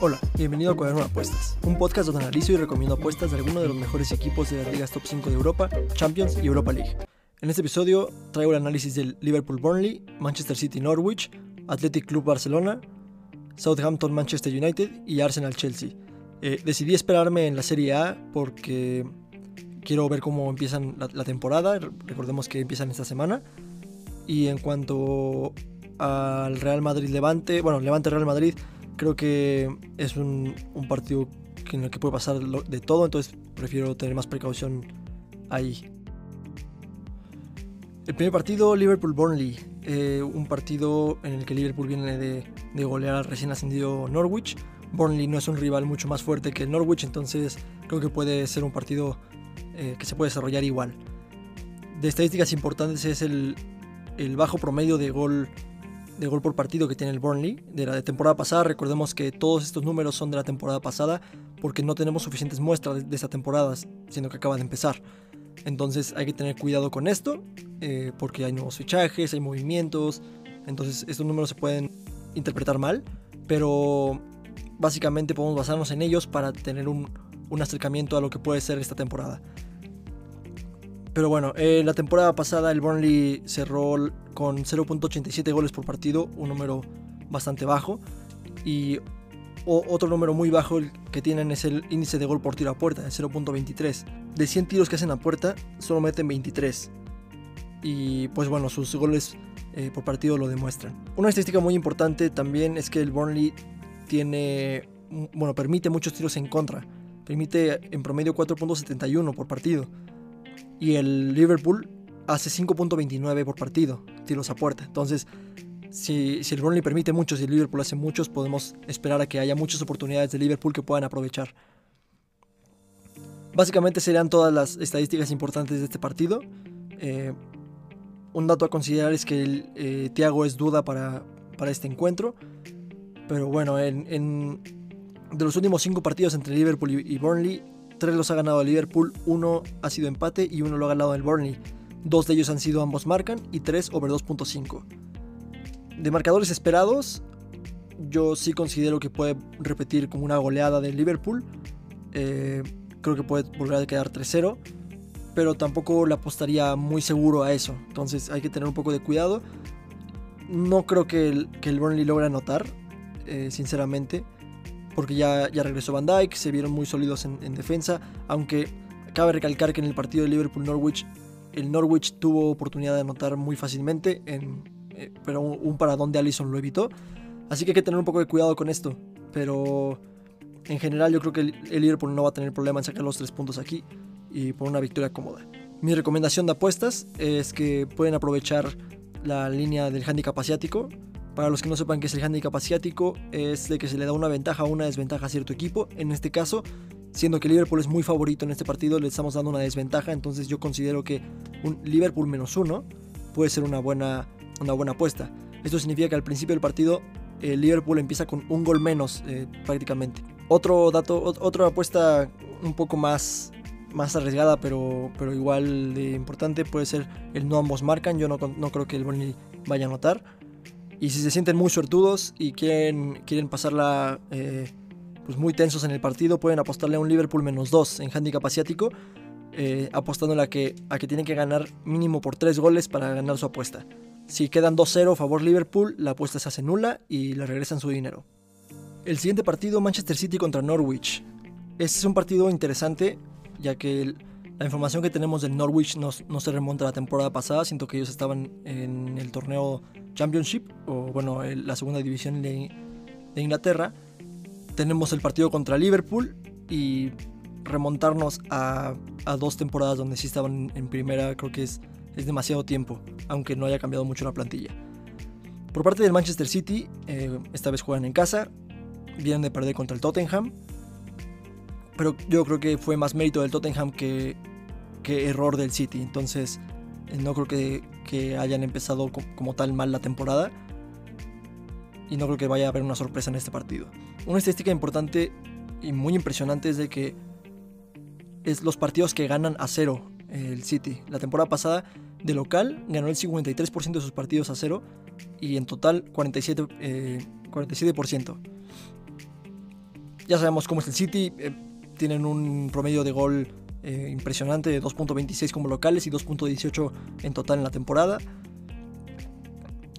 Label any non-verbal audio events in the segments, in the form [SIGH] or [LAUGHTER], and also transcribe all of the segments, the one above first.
Hola, bienvenido a Cuaderno de Apuestas, un podcast donde analizo y recomiendo apuestas de algunos de los mejores equipos de las ligas top 5 de Europa, Champions y Europa League. En este episodio traigo el análisis del Liverpool Burnley, Manchester City Norwich, Athletic Club Barcelona, Southampton Manchester United y Arsenal Chelsea. Eh, decidí esperarme en la Serie A porque quiero ver cómo empiezan la, la temporada, recordemos que empiezan esta semana. Y en cuanto al Real Madrid Levante, bueno, Levante Real Madrid, creo que es un, partido en el que puede pasar de todo, entonces prefiero tener más precaución ahí. El primer partido, Liverpool-Burnley, eh, un partido en el que Liverpool viene de, de golear al recién ascendido Norwich. Burnley no es un rival mucho más fuerte que Norwich, entonces creo que puede ser un partido eh, que se puede desarrollar igual. De estadísticas importantes es el, el bajo promedio de gol, de gol por partido que tiene el Burnley de la temporada pasada. Recordemos que todos estos números son de la temporada pasada porque no tenemos suficientes muestras de, esta temporada, siendo que acaba de empezar. Entonces hay que tener cuidado con esto eh, porque hay nuevos fichajes, hay movimientos, entonces estos números se pueden interpretar mal, pero básicamente podemos basarnos en ellos para tener un acercamiento a lo que puede ser esta temporada. Pero bueno, eh, la temporada pasada el Burnley cerró con 0.87 goles por partido, un número bastante bajo. Y otro número muy bajo que tienen es el índice de gol por tiro a puerta, de 0.23. De 100 tiros que hacen a puerta, solo meten 23. Y pues bueno, sus goles eh, por partido lo demuestran. Una estadística muy importante también es que el Burnley tiene, bueno, permite muchos tiros en contra. Permite en promedio 4.71 por partido. Y el Liverpool hace 5.29 por partido, tiros a puerta. Entonces, si, si el Burnley permite muchos y el Liverpool hace muchos, podemos esperar a que haya muchas oportunidades de Liverpool que puedan aprovechar. Básicamente serían todas las estadísticas importantes de este partido. Eh, un dato a considerar es que el, eh, Thiago es duda para, para este encuentro. Pero bueno, en, de los últimos cinco partidos entre Liverpool y Burnley, tres los ha ganado el Liverpool, uno ha sido empate y uno lo ha ganado el Burnley. Dos de ellos han sido ambos marcan y tres over 2.5. De marcadores esperados, yo sí considero que puede repetir como una goleada del Liverpool. Eh, creo que puede volver a quedar 3-0. Pero tampoco le apostaría muy seguro a eso. Entonces hay que tener un poco de cuidado. No creo que el, Burnley logre anotar, eh, sinceramente. Porque ya, ya regresó Van Dyke, se vieron muy sólidos en, en defensa. Aunque cabe recalcar que en el partido de Liverpool-Norwich, el Norwich tuvo oportunidad de anotar muy fácilmente. en- eh, pero un, un paradón de Allison lo evitó. Así que hay que tener un poco de cuidado con esto. Pero en general yo creo que el, el Liverpool no va a tener problema en sacar los tres puntos aquí y por una victoria cómoda. Mi recomendación de apuestas es que pueden aprovechar la línea del handicap asiático. Para los que no sepan qué es el handicap asiático, es de que se le da una ventaja o una desventaja a cierto equipo. En este caso, siendo que Liverpool es muy favorito en este partido, le estamos dando una desventaja. Entonces yo considero que un Liverpool menos uno puede ser una buena, una buena apuesta. Esto significa que al principio del partido el Liverpool empieza con un gol menos eh, prácticamente. Otro dato, ot- otra apuesta un poco más, más arriesgada, pero, pero igual importante puede ser el no ambos marcan. Yo no, no creo que el Burnley vaya a anotar. Y si se sienten muy suertudos y quieren, quieren pasarla eh, pues muy tensos en el partido, pueden apostarle a un Liverpool menos 2 en handicap asiático, eh, apostándole a que, a que tienen que ganar mínimo por 3 goles para ganar su apuesta. Si quedan 2-0 a favor Liverpool, la apuesta se hace nula y le regresan su dinero. El siguiente partido, Manchester City contra Norwich. Este es un partido interesante, ya que la información que tenemos del Norwich no, no se remonta a la temporada pasada, siento que ellos estaban en el torneo Championship, o bueno, el- la segunda división de, de Inglaterra. Tenemos el partido contra Liverpool y remontarnos a, a dos temporadas donde sí estaban en primera, creo que es, es demasiado tiempo, aunque no haya cambiado mucho la plantilla. Por parte del Manchester City, eh, esta vez juegan en casa, vienen de perder contra el Tottenham, pero yo creo que fue más mérito del Tottenham que, error del City, entonces eh, no creo que, hayan empezado co- como tal mal la temporada y no creo que vaya a haber una sorpresa en este partido. Una estadística importante y muy impresionante es de que es los partidos que ganan a cero el City. La temporada pasada de local ganó el 53% de sus partidos a cero y en total 47, eh, 47%. Ya sabemos cómo es el City. Eh, tienen un promedio de gol eh, impresionante de 2.26 como locales y 2.18 en total en la temporada.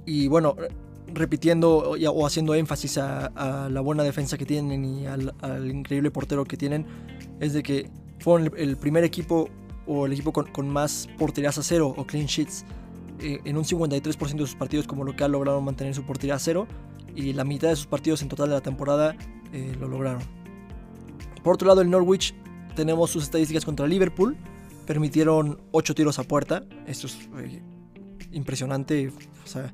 Y bueno, repitiendo o haciendo énfasis a, la buena defensa que tienen y al, increíble portero que tienen, es de que fueron el, primer equipo o el equipo con, más porterías a cero o clean sheets. Eh, en un 53% de sus partidos como local lograron mantener su portería a cero y la mitad de sus partidos en total de la temporada eh, lo lograron. Por otro lado, el Norwich tenemos sus estadísticas contra Liverpool. Permitieron 8 tiros a puerta. Esto es eh, impresionante. O sea,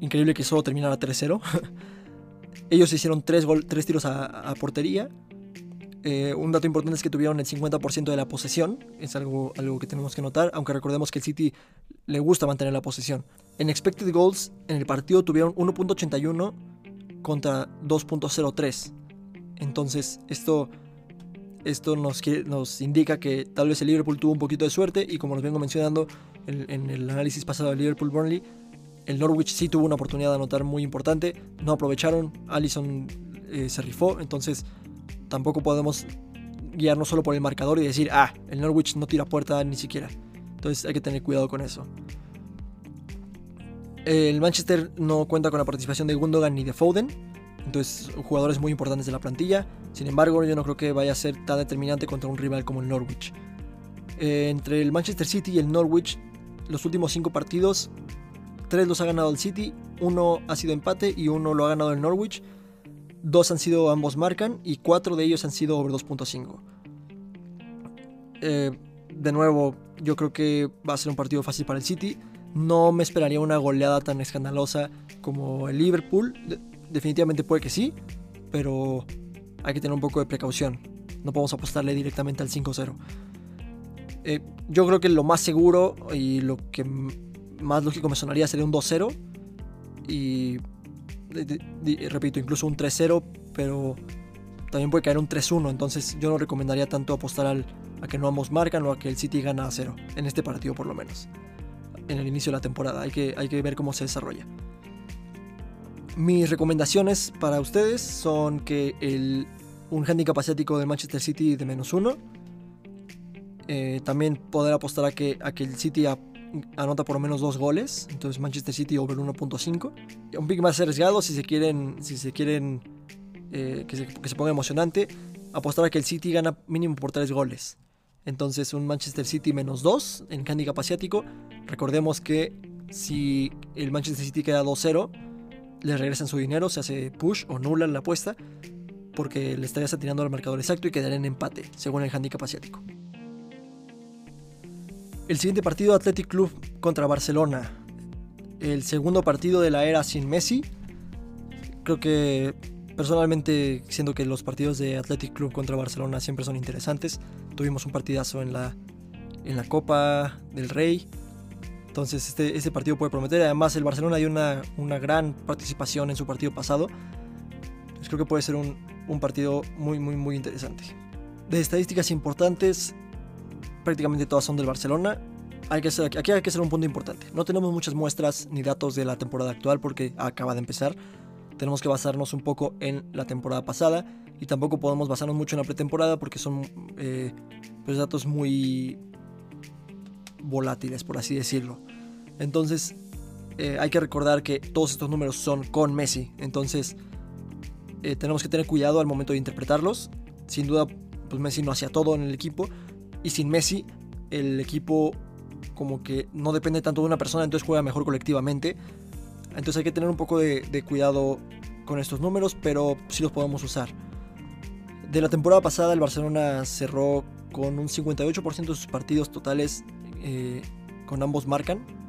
increíble que solo terminara 3-0. [LAUGHS] Ellos hicieron 3, tiros a, portería. Eh, un dato importante es que tuvieron el 50% de la posesión. Es algo, algo que tenemos que notar. Aunque recordemos que el City le gusta mantener la posesión. En expected goals, en el partido tuvieron 1.81 contra 2.03. Entonces, esto esto nos, indica que tal vez el Liverpool tuvo un poquito de suerte y como nos vengo mencionando en, el análisis pasado del Liverpool-Burnley, el Norwich sí tuvo una oportunidad de anotar muy importante, no aprovecharon, Allison eh, se rifó, entonces tampoco podemos guiarnos solo por el marcador y decir, ah, el Norwich no tira puerta ni siquiera. Entonces hay que tener cuidado con eso. El Manchester no cuenta con la participación de Gundogan ni de Foden, entonces jugadores muy importantes de la plantilla. Sin embargo, yo no creo que vaya a ser tan determinante contra un rival como el Norwich. Eh, entre el Manchester City y el Norwich, los últimos cinco partidos, tres los ha ganado el City, uno ha sido empate y uno lo ha ganado el Norwich. Dos han sido ambos marcan y cuatro de ellos han sido over 2.5. Eh, de nuevo, yo creo que va a ser un partido fácil para el City. No me esperaría una goleada tan escandalosa como el Liverpool. Definitivamente puede que sí, pero hay que tener un poco de precaución. No podemos apostarle directamente al 5-0. Eh, yo creo que lo más seguro y lo que más lógico me sonaría sería un 2-0. Y repito, incluso un 3-0, pero también puede caer un 3-1. Entonces yo no recomendaría tanto apostar al, a que no ambos marcan o a que el City gana a 0. En este partido por lo menos. En el inicio de la temporada. Hay que, hay que ver cómo se desarrolla. Mis recomendaciones para ustedes son que el, un handicap asiático de Manchester City de menos uno. Eh, también poder apostar a que, a que el City anota por lo menos dos goles. Entonces Manchester City over 1.5. Un pick más arriesgado si se quieren, si se quieren eh, que, se, que, se, ponga emocionante. Apostar a que el City gana mínimo por tres goles. Entonces un Manchester City menos 2 en handicap asiático. Recordemos que si el Manchester City queda 2-0 le regresan su dinero, se hace push o nula la apuesta, porque le estarías atinando al marcador exacto y quedaría en empate, según el handicap asiático. El siguiente partido, Athletic Club contra Barcelona. El segundo partido de la era sin Messi. Creo que personalmente siento que los partidos de Athletic Club contra Barcelona siempre son interesantes. Tuvimos un partidazo en la, en la Copa del Rey entonces este, este, partido puede prometer. Además el Barcelona dio una, una gran participación en su partido pasado. Entonces creo que puede ser un, un partido muy, muy, muy interesante. De estadísticas importantes, prácticamente todas son del Barcelona. Hay que hacer, aquí hay que hacer un punto importante. No tenemos muchas muestras ni datos de la temporada actual porque acaba de empezar. Tenemos que basarnos un poco en la temporada pasada y tampoco podemos basarnos mucho en la pretemporada porque son eh, pues datos muy volátiles, por así decirlo. Entonces, eh, hay que recordar que todos estos números son con Messi. Entonces, eh, tenemos que tener cuidado al momento de interpretarlos. Sin duda, pues Messi no hacía todo en el equipo. Y sin Messi, el equipo como que no depende tanto de una persona, entonces juega mejor colectivamente. Entonces hay que tener un poco de, cuidado con estos números, pero sí los podemos usar. De la temporada pasada, el Barcelona cerró con un 58% de sus partidos totales eh, con ambos marcan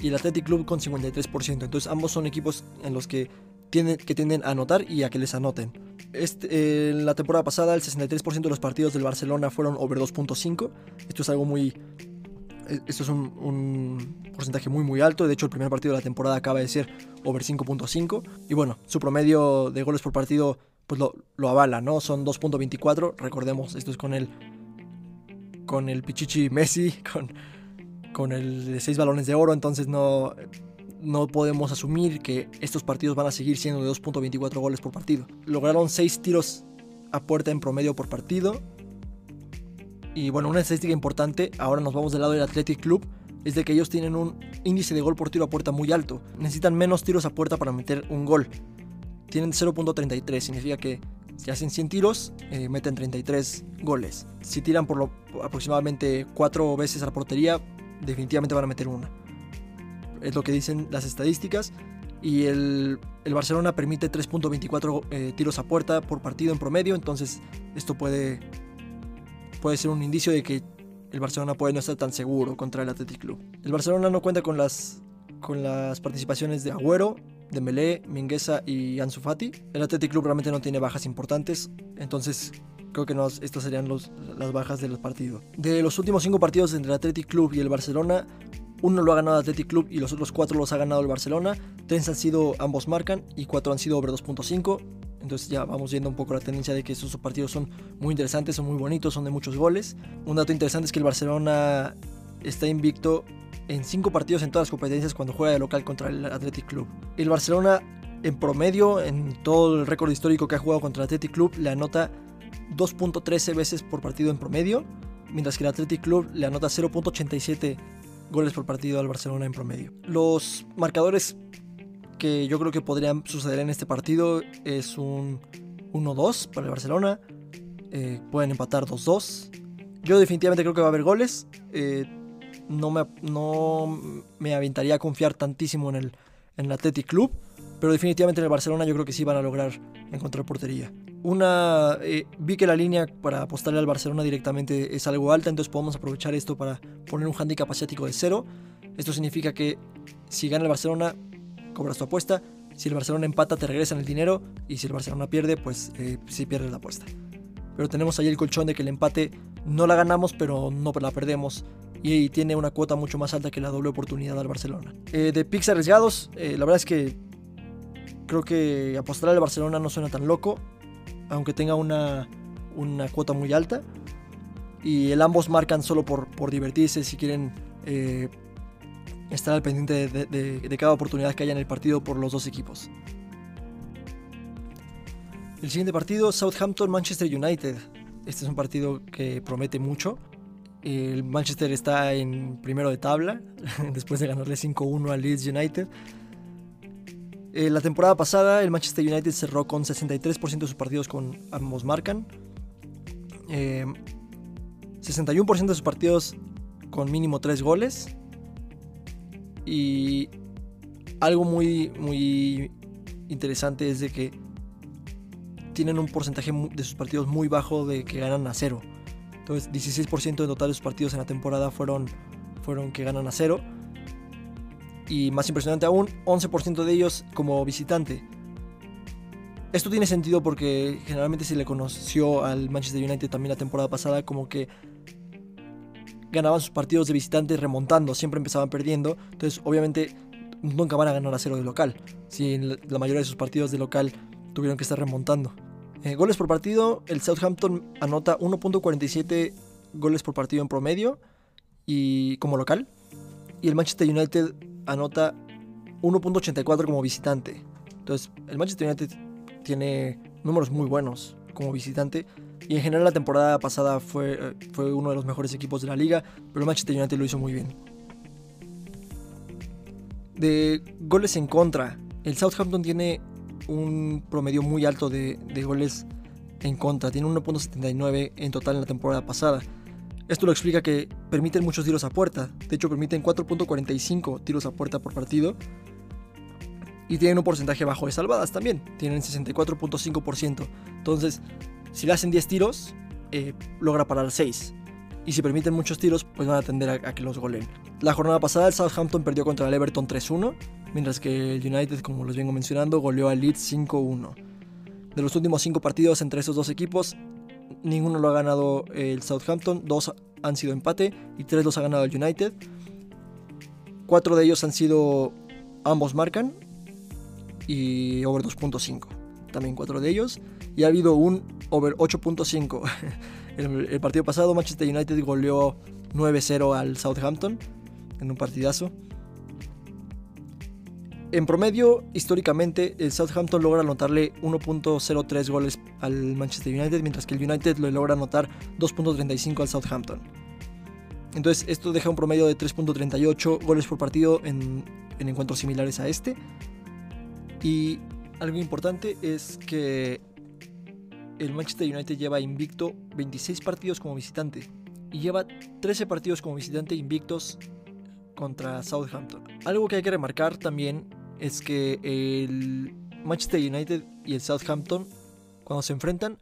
y el Athletic Club con 53%. Entonces ambos son equipos en los que, tienen, que tienden a anotar y a que les anoten. Este, en la temporada pasada el 63% de los partidos del Barcelona fueron over 2.5. Esto es algo muy... Eh, esto es un, porcentaje muy muy alto. De hecho el primer partido de la temporada acaba de ser over 5.5. Y bueno, su promedio de goles por partido pues lo, lo avala, ¿no? Son 2.24. Recordemos, esto es con el con el Pichichi Messi, [LAUGHS] con, con el de seis balones de oro, entonces no, no podemos asumir que estos partidos van a seguir siendo de 2.24 goles por partido. Lograron 6 tiros a puerta en promedio por partido. Y bueno, una estadística importante, ahora nos vamos del lado del Athletic Club, es de que ellos tienen un índice de gol por tiro a puerta muy alto. Necesitan menos tiros a puerta para meter un gol. Tienen 0.33, significa que si hacen 100 tiros, eh, meten 33 goles. Si tiran por lo, aproximadamente 4 veces a la portería, definitivamente van a meter una. Es lo que dicen las estadísticas. Y el, Barcelona permite 3.24 eh, tiros a puerta por partido en promedio. Entonces esto puede, puede ser un indicio de que el Barcelona puede no estar tan seguro contra el Athletic Club. El Barcelona no cuenta con las, con las participaciones de Agüero, Dembélé, Mingueza y Ansu Fati. El Athletic Club realmente no tiene bajas importantes, entonces creo que estas serían las bajas del partido. De los últimos cinco partidos entre el Athletic Club y el Barcelona, uno lo ha ganado el Athletic Club y los otros cuatro los ha ganado el Barcelona. Tres han sido ambos marcan y cuatro han sido over 2.5. Entonces ya vamos viendo un poco la tendencia de que estos partidos son muy interesantes, son muy bonitos, son de muchos goles. Un dato interesante es que el Barcelona está invicto en cinco partidos en todas las competencias cuando juega de local contra el Athletic Club. El Barcelona en promedio, en todo el récord histórico que ha jugado contra el Athletic Club, le anota 2.13 veces por partido en promedio, mientras que el Athletic Club le anota 0.87 goles por partido al Barcelona en promedio. Los marcadores que yo creo que podrían suceder en este partido es un 1-2 para el Barcelona. Eh, pueden empatar 2-2. Yo definitivamente creo que va a haber goles. Eh, no, me, aventaría a confiar tantísimo en el, en el Athletic Club. Pero definitivamente en el Barcelona yo creo que sí van a lograr encontrar portería. Una, eh, vi que la línea para apostarle al Barcelona directamente es algo alta, entonces podemos aprovechar esto para poner un handicap asiático de cero. Esto significa que si gana el Barcelona, cobras tu apuesta. Si el Barcelona empata, te regresan el dinero. Y si el Barcelona pierde, pues eh, sí pierdes la apuesta. Pero tenemos ahí el colchón de que el empate no la ganamos, pero no la perdemos. Y, tiene una cuota mucho más alta que la doble oportunidad al Barcelona. Eh, de picks arriesgados, la verdad es que creo que apostar al Barcelona no suena tan loco aunque tenga una, cuota muy alta. Y el ambos marcan solo por, por divertirse, si quieren eh, estar al pendiente de, cada oportunidad que haya en el partido por los dos equipos. El siguiente partido, Southampton-Manchester United. Este es un partido que promete mucho. El Manchester está en primero de tabla, [LAUGHS] después de ganarle 5-1 al Leeds United. Eh, la temporada pasada el Manchester United cerró con 63% de sus partidos con ambos marcan. 61% eh, de sus partidos con mínimo 3 goles. Y algo muy, muy interesante es de que tienen un porcentaje de sus partidos muy bajo de que ganan a cero. Entonces 16% de total de sus partidos en la temporada fueron, fueron que ganan a cero y más impresionante aún, 11% de ellos como visitante. Esto tiene sentido porque generalmente se le conoció al Manchester United también la temporada pasada como que ganaban sus partidos de visitante remontando, siempre empezaban perdiendo, entonces obviamente nunca van a ganar a cero de local, si la mayoría de sus partidos de local tuvieron que estar remontando. Eh, goles por partido, el Southampton anota 1.47 goles por partido en promedio y como local, y el Manchester United anota 1.84 como visitante. Entonces, el Manchester United tiene números muy buenos como visitante. Y en general la temporada pasada fue, eh, fue uno de los mejores equipos de la liga, pero el Manchester United lo hizo muy bien. De goles en contra, el Southampton tiene un promedio muy alto de, de goles en contra, tiene 1.79 en total en la temporada pasada. Esto lo explica que permiten muchos tiros a puerta. De hecho, permiten 4.45 tiros a puerta por partido. Y tienen un porcentaje bajo de salvadas también. Tienen 64.5%. Entonces, si le hacen 10 tiros, eh, logra parar 6. Y si permiten muchos tiros, pues van a tender a, que los goleen. La jornada pasada el Southampton perdió contra el Everton 3-1, mientras que el United, como les vengo mencionando, goleó al Leeds 5-1. De los últimos 5 partidos entre esos dos equipos, ninguno lo ha ganado el Southampton, dos han sido empate y tres los ha ganado el United. Cuatro de ellos han sido ambos marcan y over 2.5. También cuatro de ellos. Y ha habido un over 8.5. [LAUGHS] el, el partido pasado Manchester United goleó 9-0 al Southampton en un partidazo. En promedio, históricamente, el Southampton logra anotarle 1.03 goles al Manchester United, mientras que el United le logra anotar 2.35 al Southampton. Entonces, esto deja un promedio de 3.38 goles por partido en, en encuentros similares a este. Y algo importante es que el Manchester United lleva invicto 26 partidos como visitante y lleva 13 partidos como visitante invictos contra Southampton. Algo que hay que remarcar también es que el Manchester United y el Southampton, cuando se enfrentan,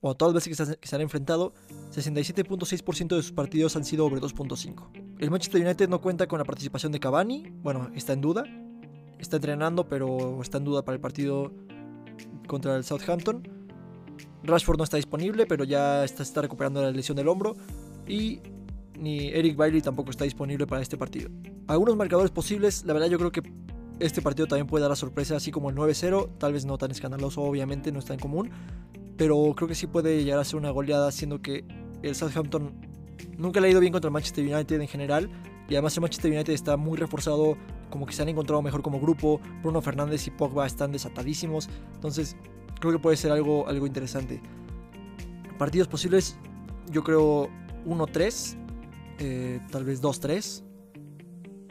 o todas las veces que se han enfrentado, 67.6% de sus partidos han sido over 2.5. El Manchester United no cuenta con la participación de Cavani, bueno, está en duda, está entrenando, pero está en duda para el partido contra el Southampton. Rashford no está disponible, pero ya está, está recuperando la lesión del hombro. Y ni Eric Bailey tampoco está disponible para este partido. Algunos marcadores posibles, la verdad yo creo que este partido también puede dar la sorpresa, así como el 9-0, tal vez no tan escandaloso, obviamente no está en común, pero creo que sí puede llegar a ser una goleada, siendo que el Southampton nunca le ha ido bien contra el Manchester United en general, y además el Manchester United está muy reforzado, como que se han encontrado mejor como grupo, Bruno Fernández y Pogba están desatadísimos, entonces creo que puede ser algo, algo interesante. Partidos posibles, yo creo 1-3, eh, tal vez 2-3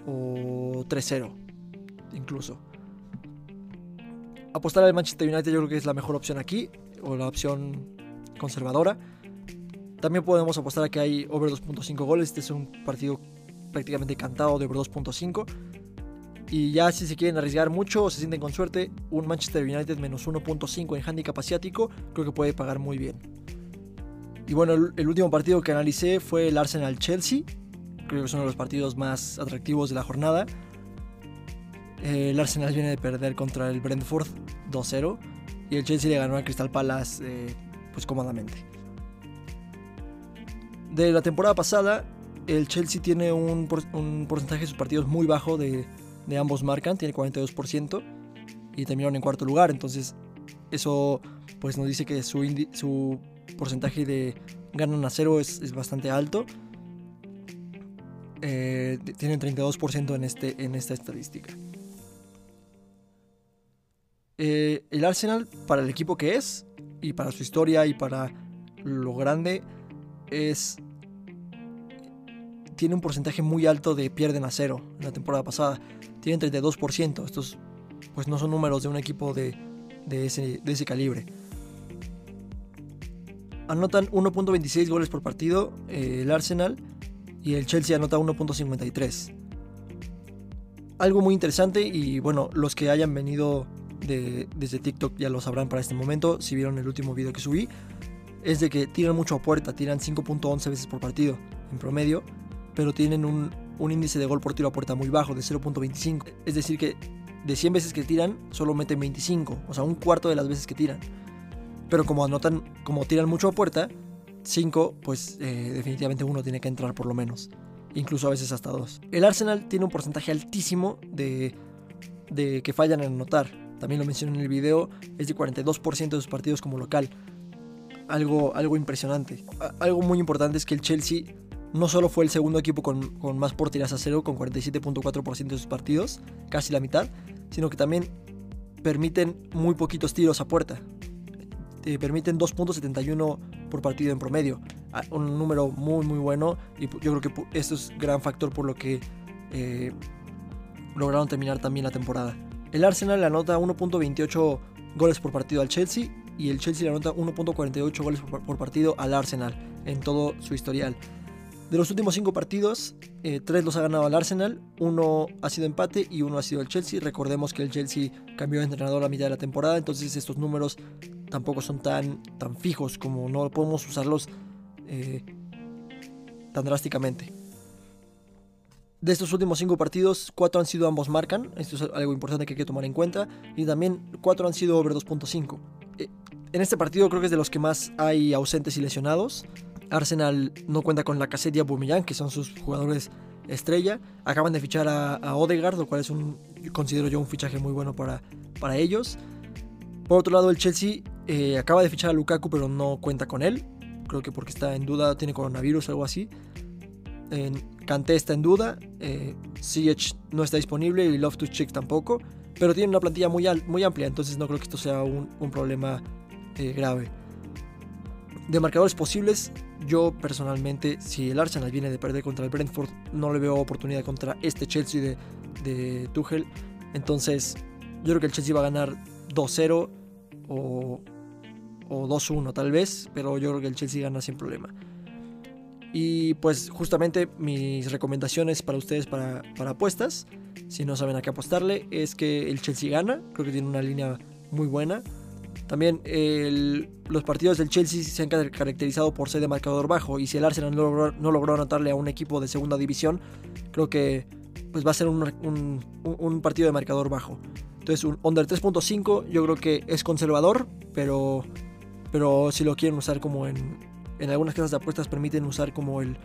o 3-0 incluso. Apostar al Manchester United yo creo que es la mejor opción aquí, o la opción conservadora. También podemos apostar a que hay over 2.5 goles. Este es un partido prácticamente cantado de over 2.5. Y ya si se quieren arriesgar mucho o se sienten con suerte, un Manchester United menos 1.5 en handicap asiático creo que puede pagar muy bien. Y bueno, el, último partido que analicé fue el Arsenal-Chelsea. Creo que es uno de los partidos más atractivos de la jornada. El Arsenal viene de perder contra el Brentford 2-0 y el Chelsea le ganó al Crystal Palace eh, pues cómodamente. De la temporada pasada, el Chelsea tiene un, porcentaje de sus partidos muy bajo de, ambos marcan, tiene 42% y terminaron en cuarto lugar, entonces eso pues nos dice que su porcentaje de ganan a cero es, bastante alto. Eh, tienen 32% en, este, en esta estadística. Eh, el Arsenal, para el equipo que es, y para su historia y para lo grande, es. Tiene un porcentaje muy alto de pierden a cero en la temporada pasada. Tienen 32%. Estos, pues, no son números de un equipo de, ese, de ese calibre. Anotan 1.26 goles por partido eh, el Arsenal y el Chelsea anota 1.53. Algo muy interesante y bueno, los que hayan venido desde TikTok ya lo sabrán para este momento, si vieron el último video que subí, es de que tiran mucho a puerta, tiran 5.11 veces por partido en promedio, pero tienen un, índice de gol por tiro a puerta muy bajo, de 0.25. Es decir, que de 100 veces que tiran, solo meten 25, o sea, un cuarto de las veces que tiran. Pero como anotan, como tiran mucho a puerta, 5, pues eh, definitivamente uno tiene que entrar por lo menos. Incluso a veces hasta dos. El Arsenal tiene un porcentaje altísimo de, que fallan en anotar también lo mencioné en el video, es de 42% de sus partidos como local. Algo, algo impresionante. Algo muy importante es que el Chelsea no solo fue el segundo equipo con, con más por tiras a cero, con 47.4% de sus partidos, casi la mitad, sino que también permiten muy poquitos tiros a puerta. Eh, permiten 2.71 por partido en promedio. Ah, un número muy muy bueno y yo creo que esto es gran factor por lo que eh, lograron terminar también la temporada. El Arsenal le anota 1.28 goles por partido al Chelsea y el Chelsea le anota 1.48 goles por, partido al Arsenal en todo su historial. De los últimos 5 partidos, 3 eh, los ha ganado el Arsenal, uno ha sido empate y uno ha sido el Chelsea. Recordemos que el Chelsea cambió de entrenador a mitad de la temporada, entonces estos números tampoco son tan, tan fijos como no podemos usarlos eh, tan drásticamente. De estos últimos cinco partidos, cuatro han sido ambos marcan, esto es algo importante que hay que tomar en cuenta, y también cuatro han sido over 2.5. Eh, en este partido creo que es de los que más hay ausentes y lesionados. Arsenal no cuenta con la y Aubameyang, que son sus jugadores estrella. Acaban de fichar a, Odegaard, lo cual es un, considero yo un fichaje muy bueno para, para ellos. Por otro lado, el Chelsea eh, acaba de fichar a Lukaku, pero no cuenta con él. Creo que porque está en duda, tiene coronavirus o algo así. Kanté está en duda, eh, no está disponible y Love to Chick tampoco, pero tiene una plantilla muy, muy amplia, entonces no creo que esto sea un, problema eh, grave. De marcadores posibles, yo personalmente, si el Arsenal viene de perder contra el Brentford, no le veo oportunidad contra este Chelsea de, de Tuchel. Entonces, yo creo que el Chelsea va a ganar 2-0 o, o 2-1 tal vez, pero yo creo que el Chelsea gana sin problema. Y pues justamente mis recomendaciones para ustedes para, para apuestas, si no saben a qué apostarle, es que el Chelsea gana, creo que tiene una línea muy buena. También los partidos del Chelsea se han caracterizado por ser de marcador bajo y si el Arsenal no logró, no logró anotarle a un equipo de segunda división, creo que pues va a ser un, un partido de marcador bajo. Entonces un under 3.5 yo creo que es conservador, pero, pero si lo quieren usar como en, en algunas casas de apuestas permiten usar como el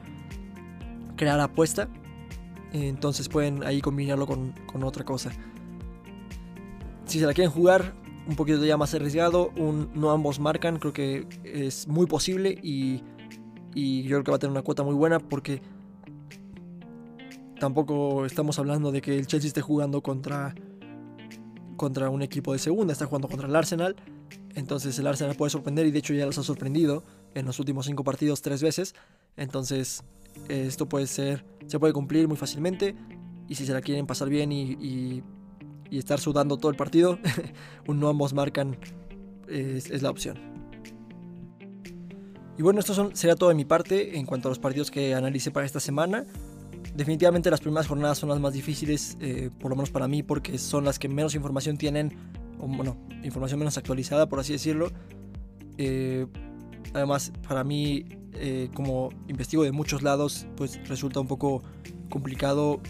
crear apuesta. Entonces pueden ahí combinarlo con, otra cosa. Si se la quieren jugar un poquito ya más arriesgado, un no ambos marcan, creo que es muy posible y, y yo creo que va a tener una cuota muy buena porque tampoco estamos hablando de que el Chelsea esté jugando contra, contra un equipo de segunda, está jugando contra el Arsenal. Entonces el Arsenal puede sorprender y de hecho ya los ha sorprendido en los últimos cinco partidos tres veces. Entonces esto puede ser, se puede cumplir muy fácilmente. Y si se la quieren pasar bien y, estar sudando todo el partido, [LAUGHS] un no ambos marcan es, la opción. Y bueno, esto son, sería todo de mi parte en cuanto a los partidos que analicé para esta semana. Definitivamente las primeras jornadas son las más difíciles, eh, por lo menos para mí, porque son las que menos información tienen, bueno, información menos actualizada, por así decirlo. Eh, Además, para mí, eh, como investigo de muchos lados, pues resulta un poco complicado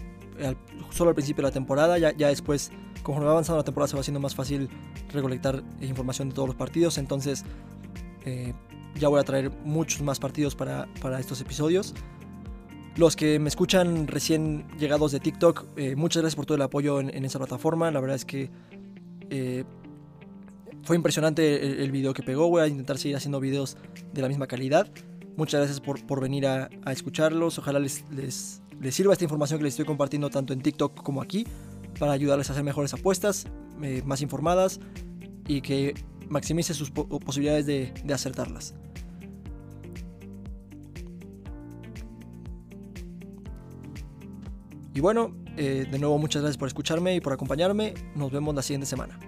solo al principio de la temporada. Ya, ya después, conforme va avanzando la temporada, se va haciendo más fácil recolectar información de todos los partidos. Entonces, eh, ya voy a traer muchos más partidos para, para estos episodios. Los que me escuchan recién llegados de TikTok, eh, muchas gracias por todo el apoyo en, en, esa plataforma. La verdad es que fue impresionante el, video que pegó. Voy a intentar seguir haciendo videos de la misma calidad. Muchas gracias por, venir a, escucharlos. Ojalá les, les, sirva esta información que les estoy compartiendo tanto en TikTok como aquí para ayudarles a hacer mejores apuestas, eh, más informadas y que maximice sus posibilidades de, acertarlas. Y bueno, eh, de nuevo muchas gracias por escucharme y por acompañarme. Nos vemos la siguiente semana.